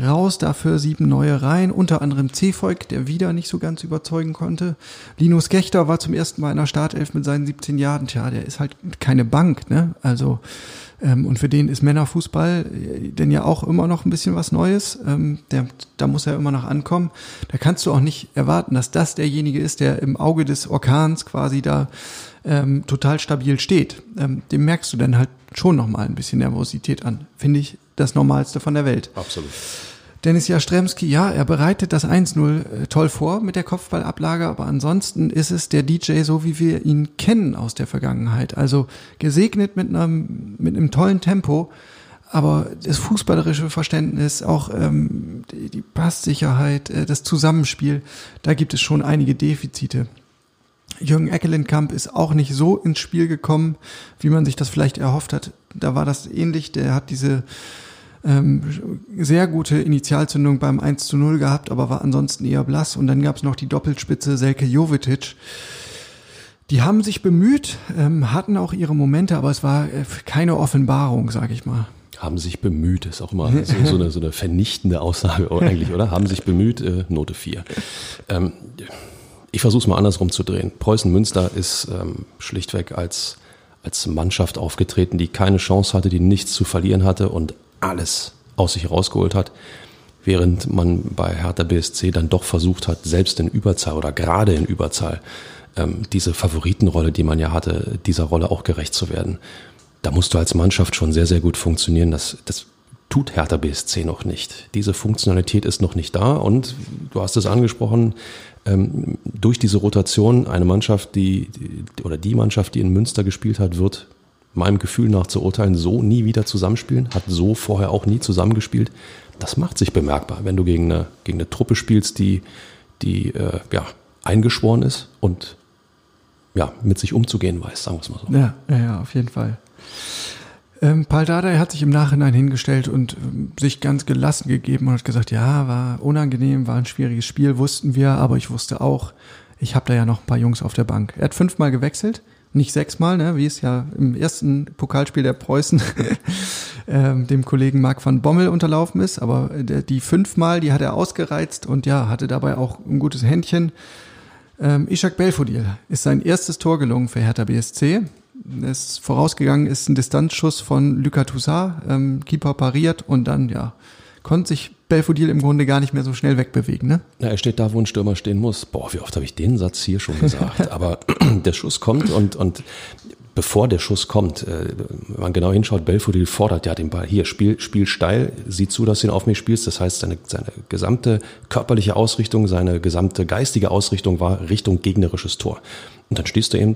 raus, dafür sieben neue rein, unter anderem Cefolk, der wieder nicht so ganz überzeugen konnte. Linus Gechter war zum ersten Mal in der Startelf mit seinen 17 Jahren. Tja, der ist halt keine Bank, ne? Also ähm, und für den ist Männerfußball äh, denn ja auch immer noch ein bisschen was Neues. Ähm, der, da muss er immer noch ankommen. Da kannst du auch nicht erwarten, dass das derjenige ist, der im Auge des Orkans quasi da ähm, total stabil steht. Ähm, dem merkst du dann halt schon noch mal ein bisschen Nervosität an. Finde ich das Normalste von der Welt. Absolut. Dennis Jastremski, ja, er bereitet das 1-0 äh, toll vor mit der Kopfballablage, aber ansonsten ist es der DJ so, wie wir ihn kennen aus der Vergangenheit. Also gesegnet mit einem, mit einem tollen Tempo, aber das fußballerische Verständnis, auch ähm, die, die Passsicherheit, äh, das Zusammenspiel, da gibt es schon einige Defizite. Jürgen Eckelenkamp ist auch nicht so ins Spiel gekommen, wie man sich das vielleicht erhofft hat. Da war das ähnlich. Der hat diese ähm, sehr gute Initialzündung beim 1 zu 0 gehabt, aber war ansonsten eher blass. Und dann gab es noch die Doppelspitze Selke Jovetic. Die haben sich bemüht, ähm, hatten auch ihre Momente, aber es war äh, keine Offenbarung, sage ich mal. Haben sich bemüht, ist auch immer so, so, eine, so eine vernichtende Aussage eigentlich, oder? Haben sich bemüht, äh, Note 4. Ähm, ich versuche es mal andersrum zu drehen. Preußen Münster ist ähm, schlichtweg als, als Mannschaft aufgetreten, die keine Chance hatte, die nichts zu verlieren hatte und alles aus sich rausgeholt hat, während man bei Hertha BSC dann doch versucht hat, selbst in Überzahl oder gerade in Überzahl ähm, diese Favoritenrolle, die man ja hatte, dieser Rolle auch gerecht zu werden. Da musst du als Mannschaft schon sehr, sehr gut funktionieren. Das, das tut Hertha BSC noch nicht. Diese Funktionalität ist noch nicht da und du hast es angesprochen, ähm, durch diese Rotation eine Mannschaft, die, die, oder die Mannschaft, die in Münster gespielt hat, wird meinem Gefühl nach zu urteilen so nie wieder zusammenspielen, hat so vorher auch nie zusammengespielt. Das macht sich bemerkbar, wenn du gegen eine, gegen eine Truppe spielst, die, die äh, ja, eingeschworen ist und ja, mit sich umzugehen weiß, sagen wir es mal so. Ja, ja, ja auf jeden Fall. Ähm, Paul Dardai hat sich im Nachhinein hingestellt und ähm, sich ganz gelassen gegeben und hat gesagt, ja, war unangenehm, war ein schwieriges Spiel, wussten wir, aber ich wusste auch, ich habe da ja noch ein paar Jungs auf der Bank. Er hat fünfmal gewechselt, nicht sechsmal, ne, wie es ja im ersten Pokalspiel der Preußen ähm, dem Kollegen Marc van Bommel unterlaufen ist, aber der, die fünfmal, die hat er ausgereizt und ja, hatte dabei auch ein gutes Händchen. Ähm, Ishak Belfodil ist sein erstes Tor gelungen für Hertha BSC. Es vorausgegangen ist ein Distanzschuss von Lucas Toussaint, ähm, Keeper pariert und dann, ja, konnte sich Belfodil im Grunde gar nicht mehr so schnell wegbewegen, ne? Ja, er steht da, wo ein Stürmer stehen muss. Boah, wie oft habe ich den Satz hier schon gesagt? Aber der Schuss kommt und, und bevor der Schuss kommt, äh, wenn man genau hinschaut, Belfodil fordert ja den Ball. Hier, spiel, spiel steil, sieh zu, dass du ihn auf mich spielst. Das heißt, seine, seine gesamte körperliche Ausrichtung, seine gesamte geistige Ausrichtung war Richtung gegnerisches Tor. Und dann stehst du eben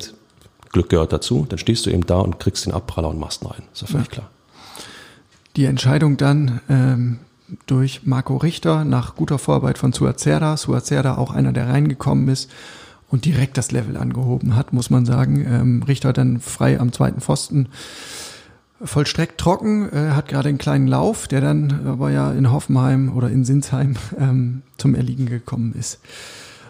Glück gehört dazu. Dann stehst du eben da und kriegst den Abpraller und machst ihn rein. Ist ja völlig ja. klar. Die Entscheidung dann ähm, durch Marco Richter nach guter Vorarbeit von Suazerda. Suazerda auch einer, der reingekommen ist und direkt das Level angehoben hat, muss man sagen. Ähm, Richter dann frei am zweiten Pfosten vollstreckt trocken, äh, hat gerade einen kleinen Lauf, der dann aber ja in Hoffenheim oder in Sinsheim ähm, zum Erliegen gekommen ist.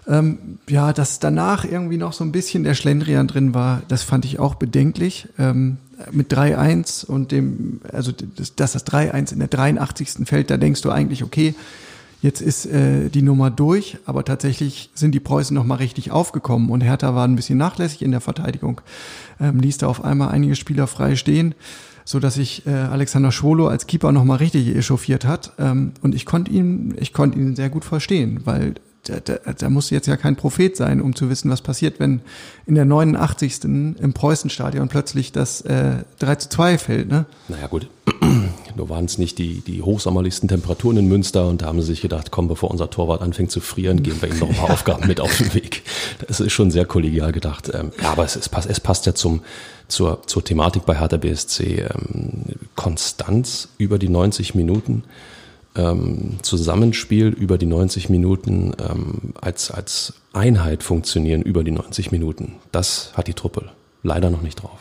Ähm, ja, dass danach irgendwie noch so ein bisschen der Schlendrian drin war, das fand ich auch bedenklich. Ähm, mit 3-1 und dem, also dass das 3-1 in der 83. fällt, da denkst du eigentlich, okay, jetzt ist äh, die Nummer durch, aber tatsächlich sind die Preußen nochmal richtig aufgekommen und Hertha war ein bisschen nachlässig in der Verteidigung, ähm, ließ da auf einmal einige Spieler frei stehen so dass sich äh, Alexander Schwolo als Keeper nochmal richtig echauffiert hat. Ähm, und ich konnte ihn, ich konnte ihn sehr gut verstehen, weil da, da, da muss jetzt ja kein Prophet sein, um zu wissen, was passiert, wenn in der 89. im Preußenstadion plötzlich das äh, 3 zu 2 fällt. Ne? Naja gut, nur waren es nicht die, die hochsommerlichsten Temperaturen in Münster und da haben sie sich gedacht, komm, bevor unser Torwart anfängt zu frieren, geben wir ihm noch ein paar Aufgaben mit auf den Weg. Das ist schon sehr kollegial gedacht. Ähm, ja, aber es, es, passt, es passt ja zum, zur, zur Thematik bei Hertha BSC. Ähm, Konstanz über die 90 Minuten ähm, Zusammenspiel über die 90 Minuten ähm, als, als Einheit funktionieren über die 90 Minuten. Das hat die Truppe leider noch nicht drauf.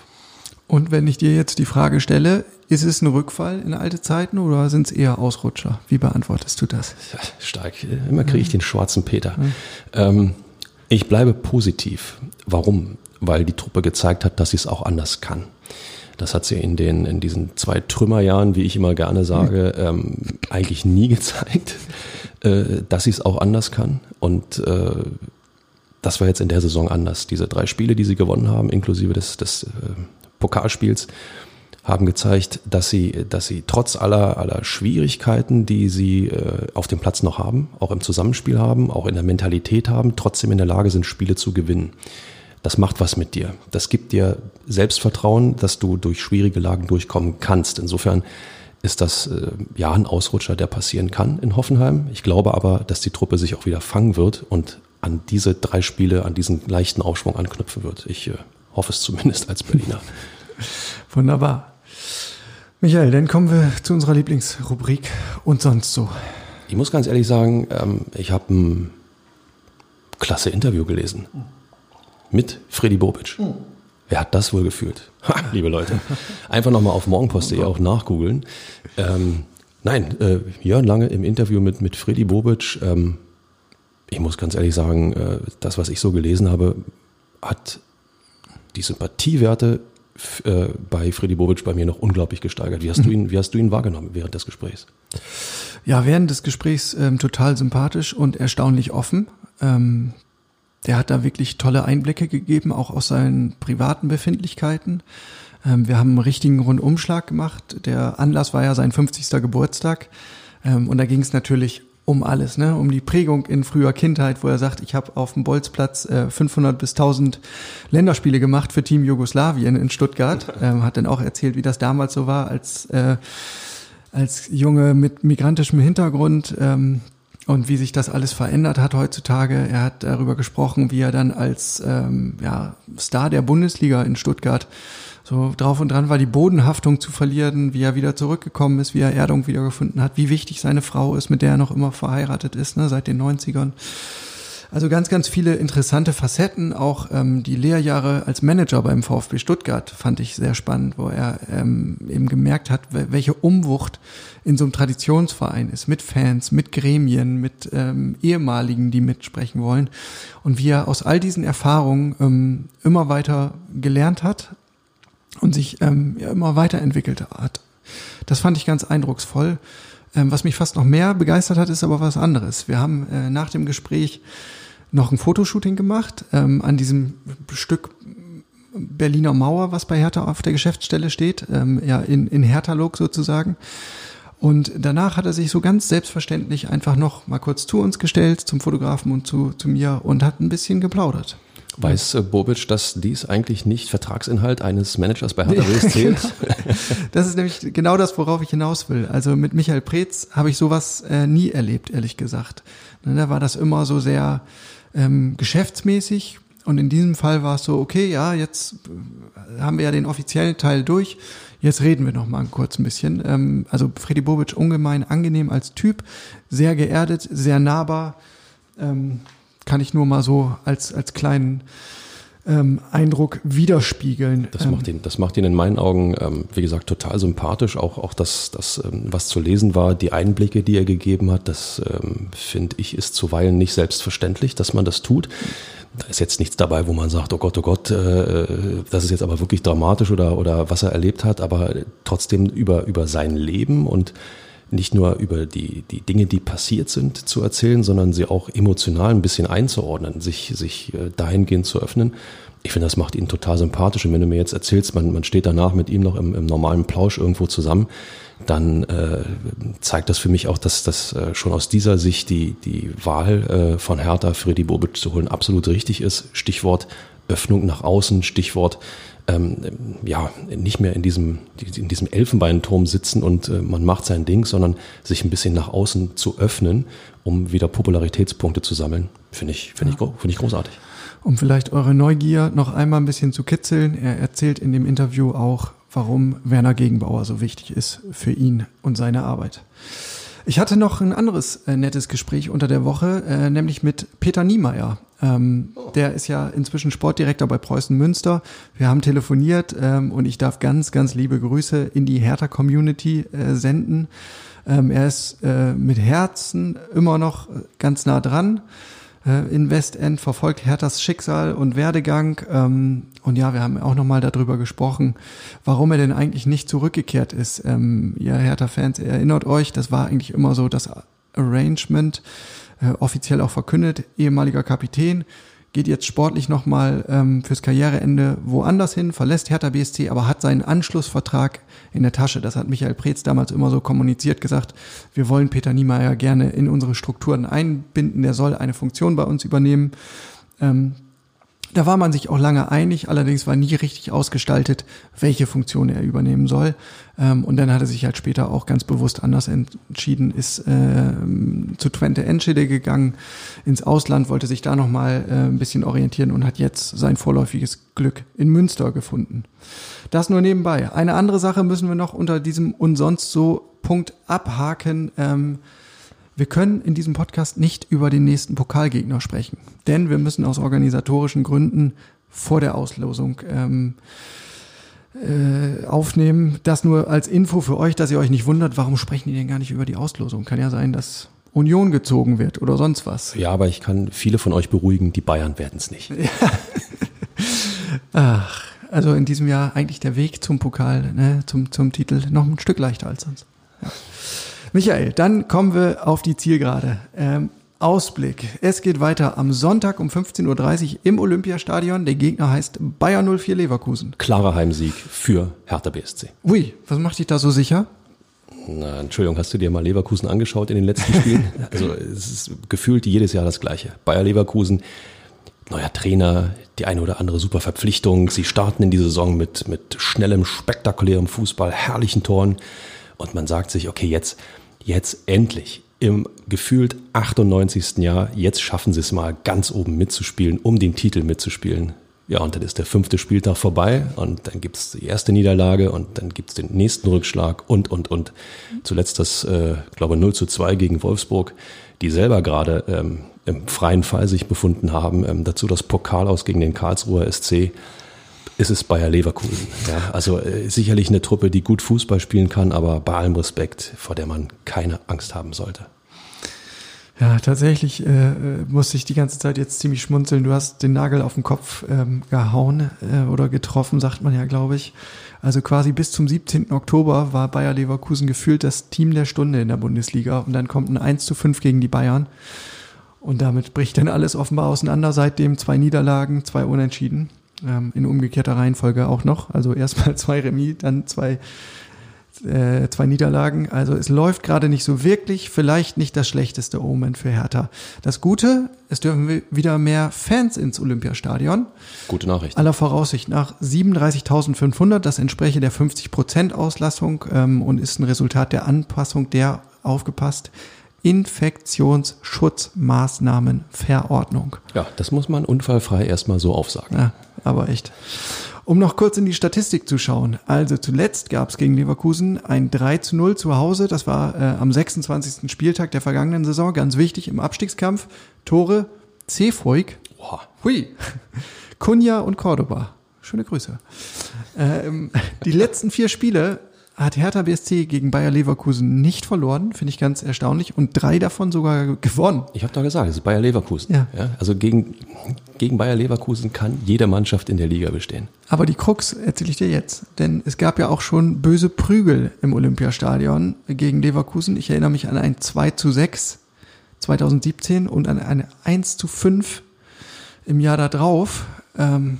Und wenn ich dir jetzt die Frage stelle, ist es ein Rückfall in alte Zeiten oder sind es eher Ausrutscher? Wie beantwortest du das? Stark. Immer kriege ich den schwarzen Peter. Ähm, ich bleibe positiv. Warum? Weil die Truppe gezeigt hat, dass sie es auch anders kann. Das hat sie in den in diesen zwei Trümmerjahren, wie ich immer gerne sage, ähm, eigentlich nie gezeigt, äh, dass sie es auch anders kann. Und äh, das war jetzt in der Saison anders. Diese drei Spiele, die sie gewonnen haben, inklusive des, des äh, Pokalspiels, haben gezeigt, dass sie, dass sie trotz aller, aller Schwierigkeiten, die sie äh, auf dem Platz noch haben, auch im Zusammenspiel haben, auch in der Mentalität haben, trotzdem in der Lage sind, Spiele zu gewinnen. Das macht was mit dir. Das gibt dir Selbstvertrauen, dass du durch schwierige Lagen durchkommen kannst. Insofern ist das äh, ja ein Ausrutscher, der passieren kann in Hoffenheim. Ich glaube aber, dass die Truppe sich auch wieder fangen wird und an diese drei Spiele, an diesen leichten Aufschwung anknüpfen wird. Ich äh, hoffe es zumindest als Berliner. Wunderbar. Michael, dann kommen wir zu unserer Lieblingsrubrik und sonst so. Ich muss ganz ehrlich sagen, ähm, ich habe ein klasse Interview gelesen mit Freddy Bobic. Wer hat das wohl gefühlt? Ha, liebe Leute, einfach nochmal auf morgenpost.de auch nachgoogeln. Ähm, nein, äh, Jörn Lange im Interview mit, mit Freddy Bobic. Ähm, ich muss ganz ehrlich sagen, äh, das, was ich so gelesen habe, hat die Sympathiewerte äh, bei Freddy Bobic bei mir noch unglaublich gesteigert. Wie hast du ihn, wie hast du ihn wahrgenommen während des Gesprächs? Ja, während des Gesprächs ähm, total sympathisch und erstaunlich offen. Ähm, der hat da wirklich tolle Einblicke gegeben, auch aus seinen privaten Befindlichkeiten. Ähm, wir haben einen richtigen Rundumschlag gemacht. Der Anlass war ja sein 50. Geburtstag. Ähm, und da ging es natürlich um alles, ne? um die Prägung in früher Kindheit, wo er sagt, ich habe auf dem Bolzplatz äh, 500 bis 1000 Länderspiele gemacht für Team Jugoslawien in Stuttgart. Ähm, hat dann auch erzählt, wie das damals so war als äh, als Junge mit migrantischem Hintergrund ähm, und wie sich das alles verändert hat heutzutage. Er hat darüber gesprochen, wie er dann als ähm, ja, Star der Bundesliga in Stuttgart so drauf und dran war, die Bodenhaftung zu verlieren, wie er wieder zurückgekommen ist, wie er Erdung wiedergefunden hat, wie wichtig seine Frau ist, mit der er noch immer verheiratet ist, ne, seit den 90ern. Also ganz, ganz viele interessante Facetten. Auch ähm, die Lehrjahre als Manager beim VfB Stuttgart fand ich sehr spannend, wo er ähm, eben gemerkt hat, welche Umwucht in so einem Traditionsverein ist, mit Fans, mit Gremien, mit ähm, ehemaligen, die mitsprechen wollen. Und wie er aus all diesen Erfahrungen ähm, immer weiter gelernt hat und sich ähm, ja, immer weiterentwickelt hat. Das fand ich ganz eindrucksvoll. Ähm, was mich fast noch mehr begeistert hat, ist aber was anderes. Wir haben äh, nach dem Gespräch noch ein Fotoshooting gemacht ähm, an diesem Stück Berliner Mauer, was bei Hertha auf der Geschäftsstelle steht, ähm, ja in, in Hertha-Look sozusagen. Und danach hat er sich so ganz selbstverständlich einfach noch mal kurz zu uns gestellt, zum Fotografen und zu, zu mir und hat ein bisschen geplaudert. Weiß äh, Bobic, dass dies eigentlich nicht Vertragsinhalt eines Managers bei Hertha BSC genau. ist? Das ist nämlich genau das, worauf ich hinaus will. Also mit Michael Preetz habe ich sowas äh, nie erlebt, ehrlich gesagt. Ne, da war das immer so sehr ähm, geschäftsmäßig. Und in diesem Fall war es so, okay, ja, jetzt äh, haben wir ja den offiziellen Teil durch. Jetzt reden wir noch mal kurz ein bisschen. Ähm, also Freddy Bobic ungemein angenehm als Typ, sehr geerdet, sehr nahbar. Ähm, kann ich nur mal so als, als kleinen ähm, Eindruck widerspiegeln. Das macht ihn, das macht ihn in meinen Augen, ähm, wie gesagt, total sympathisch. Auch, auch das, das ähm, was zu lesen war, die Einblicke, die er gegeben hat, das ähm, finde ich ist zuweilen nicht selbstverständlich, dass man das tut. Da ist jetzt nichts dabei, wo man sagt, oh Gott, oh Gott, äh, das ist jetzt aber wirklich dramatisch oder, oder was er erlebt hat, aber trotzdem über, über sein Leben und nicht nur über die, die Dinge, die passiert sind, zu erzählen, sondern sie auch emotional ein bisschen einzuordnen, sich, sich äh, dahingehend zu öffnen. Ich finde, das macht ihn total sympathisch. Und wenn du mir jetzt erzählst, man, man steht danach mit ihm noch im, im normalen Plausch irgendwo zusammen, dann äh, zeigt das für mich auch, dass das äh, schon aus dieser Sicht die, die Wahl äh, von Hertha Freddy Bobic zu holen absolut richtig ist. Stichwort Öffnung nach außen, Stichwort ähm, ja, nicht mehr in diesem, in diesem Elfenbeinturm sitzen und äh, man macht sein Ding, sondern sich ein bisschen nach außen zu öffnen, um wieder Popularitätspunkte zu sammeln, finde ich, finde ich, finde ich großartig. Um vielleicht eure Neugier noch einmal ein bisschen zu kitzeln, er erzählt in dem Interview auch, warum Werner Gegenbauer so wichtig ist für ihn und seine Arbeit. Ich hatte noch ein anderes äh, nettes Gespräch unter der Woche, äh, nämlich mit Peter Niemeyer. Ähm, Der ist ja inzwischen Sportdirektor bei Preußen Münster. Wir haben telefoniert ähm, und ich darf ganz, ganz liebe Grüße in die Hertha-Community äh, senden. Ähm, er ist äh, mit Herzen immer noch ganz nah dran äh, in Westend, verfolgt Herthas Schicksal und Werdegang. Ähm, und ja, wir haben auch nochmal darüber gesprochen, warum er denn eigentlich nicht zurückgekehrt ist. Ähm, ihr Hertha-Fans, erinnert euch, das war eigentlich immer so das Arrangement, äh, offiziell auch verkündet, ehemaliger Kapitän, geht jetzt sportlich nochmal ähm, fürs Karriereende woanders hin, verlässt Hertha BSC, aber hat seinen Anschlussvertrag in der Tasche. Das hat Michael Preetz damals immer so kommuniziert, gesagt, wir wollen Peter Niemeyer gerne in unsere Strukturen einbinden, der soll eine Funktion bei uns übernehmen. Ähm, da war man sich auch lange einig, allerdings war nie richtig ausgestaltet, welche Funktion er übernehmen soll. Ähm, und dann hat er sich halt später auch ganz bewusst anders entschieden, ist äh, zu Twente Enschede gegangen, ins Ausland, wollte sich da nochmal äh, ein bisschen orientieren und hat jetzt sein vorläufiges Glück in Münster gefunden. Das nur nebenbei. Eine andere Sache müssen wir noch unter diesem und sonst so Punkt abhaken. Ähm, wir können in diesem Podcast nicht über den nächsten Pokalgegner sprechen, denn wir müssen aus organisatorischen Gründen vor der Auslosung ähm, äh, aufnehmen. Das nur als Info für euch, dass ihr euch nicht wundert, warum sprechen die denn gar nicht über die Auslosung? Kann ja sein, dass Union gezogen wird oder sonst was. Ja, aber ich kann viele von euch beruhigen, die Bayern werden es nicht. Ach, also in diesem Jahr eigentlich der Weg zum Pokal, ne, zum, zum Titel noch ein Stück leichter als sonst. Ja. Michael, dann kommen wir auf die Zielgerade. Ähm, Ausblick. Es geht weiter am Sonntag um 15.30 Uhr im Olympiastadion. Der Gegner heißt Bayer 04 Leverkusen. Klarer Heimsieg für Hertha BSC. Ui, was macht dich da so sicher? Na, Entschuldigung, hast du dir mal Leverkusen angeschaut in den letzten Spielen? also es ist gefühlt jedes Jahr das Gleiche. Bayer Leverkusen, neuer Trainer, die eine oder andere super Verpflichtung. Sie starten in die Saison mit, mit schnellem, spektakulärem Fußball, herrlichen Toren. Und man sagt sich, okay, jetzt, jetzt endlich im gefühlt 98. Jahr, jetzt schaffen sie es mal ganz oben mitzuspielen, um den Titel mitzuspielen. Ja, und dann ist der fünfte Spieltag vorbei und dann gibt's die erste Niederlage und dann gibt's den nächsten Rückschlag und, und, und. Zuletzt das, äh, glaube 0 zu 2 gegen Wolfsburg, die selber gerade ähm, im freien Fall sich befunden haben. Ähm, dazu das Pokal aus gegen den Karlsruher SC ist es Bayer Leverkusen. Ja, also äh, sicherlich eine Truppe, die gut Fußball spielen kann, aber bei allem Respekt, vor der man keine Angst haben sollte. Ja, tatsächlich äh, musste ich die ganze Zeit jetzt ziemlich schmunzeln. Du hast den Nagel auf den Kopf ähm, gehauen äh, oder getroffen, sagt man ja, glaube ich. Also quasi bis zum 17. Oktober war Bayer Leverkusen gefühlt das Team der Stunde in der Bundesliga. Und dann kommt ein 1 zu 5 gegen die Bayern. Und damit bricht dann alles offenbar auseinander. Seitdem zwei Niederlagen, zwei Unentschieden ähm, in umgekehrter Reihenfolge auch noch. Also erstmal zwei Remis, dann zwei, äh, zwei Niederlagen. Also es läuft gerade nicht so wirklich, vielleicht nicht das schlechteste Omen für Hertha. Das Gute, es dürfen wieder mehr Fans ins Olympiastadion. Gute Nachricht. Aller Voraussicht nach 37.500, das entspreche der 50% Auslassung ähm, und ist ein Resultat der Anpassung der aufgepasst Infektionsschutzmaßnahmenverordnung. Ja, das muss man unfallfrei erstmal so aufsagen. Ja, aber echt. Um noch kurz in die Statistik zu schauen. Also zuletzt gab es gegen Leverkusen ein 3 zu 0 zu Hause. Das war äh, am 26. Spieltag der vergangenen Saison. Ganz wichtig im Abstiegskampf. Tore Cefuig. Hui. Kunja und Cordoba. Schöne Grüße. Ähm, die letzten vier Spiele hat Hertha BSC gegen Bayer Leverkusen nicht verloren, finde ich ganz erstaunlich, und drei davon sogar gewonnen. Ich habe doch gesagt, es ist Bayer Leverkusen. Ja. ja. also gegen, gegen Bayer Leverkusen kann jede Mannschaft in der Liga bestehen. Aber die Krux erzähle ich dir jetzt, denn es gab ja auch schon böse Prügel im Olympiastadion gegen Leverkusen. Ich erinnere mich an ein 2 zu 6 2017 und an eine 1 zu 5 im Jahr darauf. Ähm,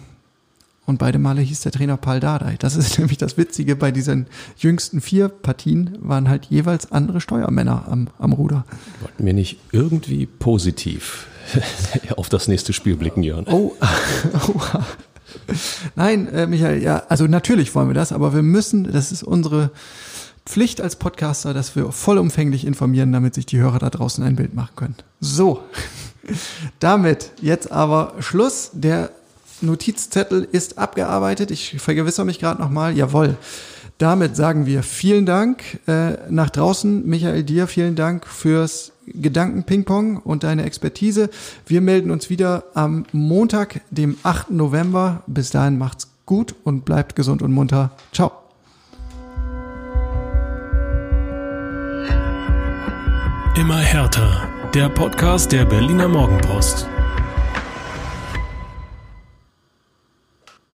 und beide Male hieß der Trainer Paul Dardai. Das ist nämlich das Witzige bei diesen jüngsten vier Partien, waren halt jeweils andere Steuermänner am, am Ruder. Wollten wir nicht irgendwie positiv auf das nächste Spiel blicken, Jörn? Oh, oh. Nein, äh, Michael, ja, also natürlich wollen wir das, aber wir müssen, das ist unsere Pflicht als Podcaster, dass wir vollumfänglich informieren, damit sich die Hörer da draußen ein Bild machen können. So, damit jetzt aber Schluss. Der Notizzettel ist abgearbeitet. Ich vergewissere mich gerade nochmal. Jawohl. Damit sagen wir vielen Dank äh, nach draußen. Michael, dir vielen Dank fürs Gedanken-Ping-Pong und deine Expertise. Wir melden uns wieder am Montag, dem 8. November. Bis dahin macht's gut und bleibt gesund und munter. Ciao. Immer härter. Der Podcast der Berliner Morgenpost.